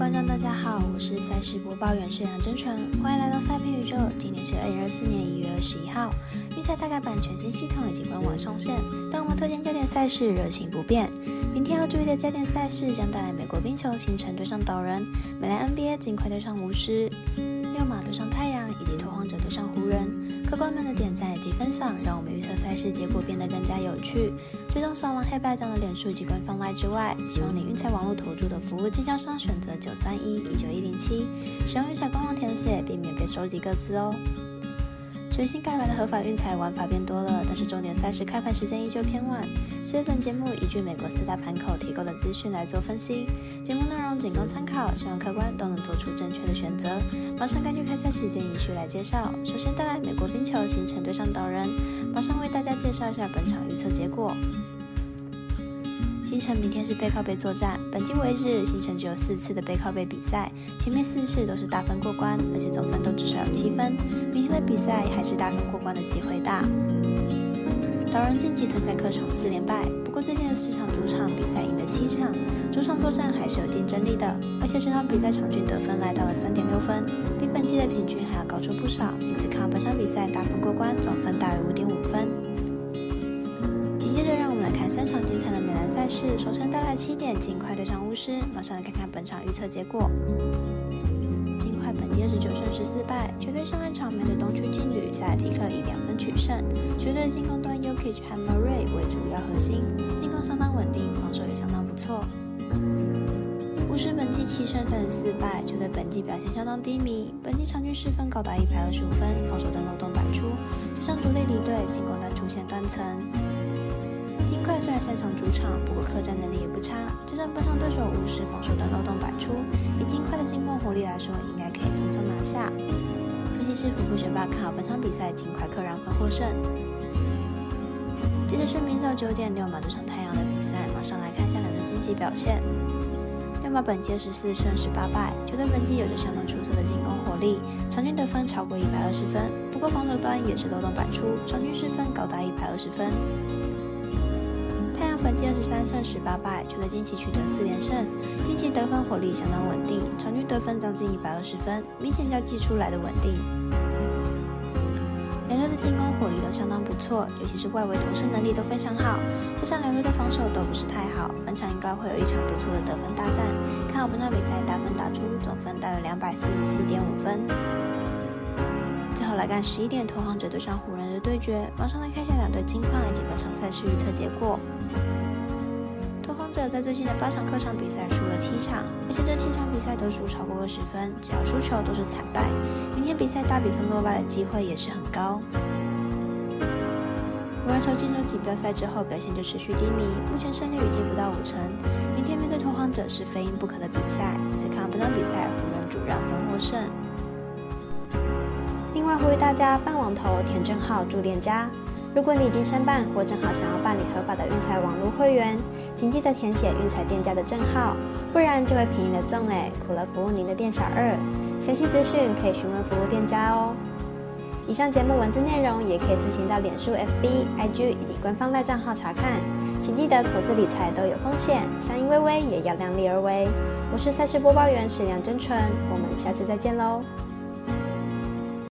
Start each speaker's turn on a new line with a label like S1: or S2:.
S1: 观众，大家好，我是赛事播报员是杨真纯，欢迎来到赛评宇宙。今天是二零二四年一月二十一号，预赛大概版全新系统以及官网上线，但我们推荐焦点赛事热情不变。明天要注意的焦点赛事将带来美国冰球行程对上岛人，美篮 NBA 尽快对上巫师，六马对上太阳，以及拓荒者对上湖人。客官们的点赞以及分享，让我们预测赛事结果变得更加有趣。最终扫完黑白奖的脸书及官方外之外，希望你运彩网络投注的服务经销商选择九三一一九一零七，使用运彩官网填写，并免费收集各自哦。全新改版的合法运彩玩法变多了，但是重点赛事开盘时间依旧偏晚。所以本节目依据美国四大盘口提供的资讯来做分析，节目内容仅供参考，希望客官都能做出正确的选择。马上根据开赛时间依序来介绍。首先带来美国冰球行程对上岛人，马上为大家介绍一下本场预测结果。星城明天是背靠背作战，本季为止，星城只有四次的背靠背比赛，前面四次都是大分过关，而且总分都至少有七分。明天的比赛还是大分过关的机会大。岛人晋级吞下客场四连败，不过最近的四场主场比赛赢了七场，主场作战还是有竞争力的，而且这场比赛场均得分来到了三点六分，比本季的平均还要高出不少，因此看本场比赛大分过关，总分大于五点五分。紧接着让我们来看三场精彩的美篮赛事，首先带来七点，尽快对上巫师。马上来看看本场预测结果。球队上半场面对东区劲旅塞尔提克以两分取胜。球队进攻端 Yokich 和 Murray 为主要核心，进攻相当稳定，防守也相当不错。巫师本季七胜三十四败，球队本季表现相当低迷，本季场均失分高达一百二十五分，防守端漏洞百出，加上主力离队，进攻端出现断层。金块虽然擅长主场，不过客战能力也不差。加上本场对手无视防守端漏洞百出，以金块的进攻火力来说，应该可以轻松拿下。分析师福布学霸看好本场比赛金块客让分获胜。接着是明早九点六马对上太阳的比赛，马上来看一下两队近期表现。六马本季十四胜十八败，球队本季有着相当出色的进攻火力，场均得分超过一百二十分，不过防守端也是漏洞百出，场均失分高达一百二十分。本季二十三胜十八败，球队近期取得四连胜，近期得分火力相当稳定，场均得分将近一百二十分，明显较季初来的稳定。两队的进攻火力都相当不错，尤其是外围投射能力都非常好，加上两队的防守都不是太好，本场应该会有一场不错的得分大战。看好本场比赛打分打出，总分大约两百四十七点五分。后来看十一点拓荒者对上湖人的对决，马上来看一下两队近况以及本场赛事预测结果。在最近的八场客场比赛输了七场，而且这七场比赛都输超过二十分，只要输球都是惨败。明天比赛大比分落败的机会也是很高。湖人从进入锦标赛之后表现就持续低迷，目前胜率已经不到五成。明天面对拓荒者是非赢不可的比赛，只看本场比赛湖人主让分获胜。另外呼吁大家办网投填证号助店家。如果你已经申办或正好想要办理合法的运彩网络会员，请记得填写运彩店家的证号，不然就会便宜了赠哎，苦了服务您的店小二。详细资讯可以询问服务店家哦。以上节目文字内容也可以自行到脸书、FB、IG 以及官方赖账号查看。请记得投资理财都有风险，相依微微也要量力而为。我是赛事播报员史梁真纯，我们下次再见喽。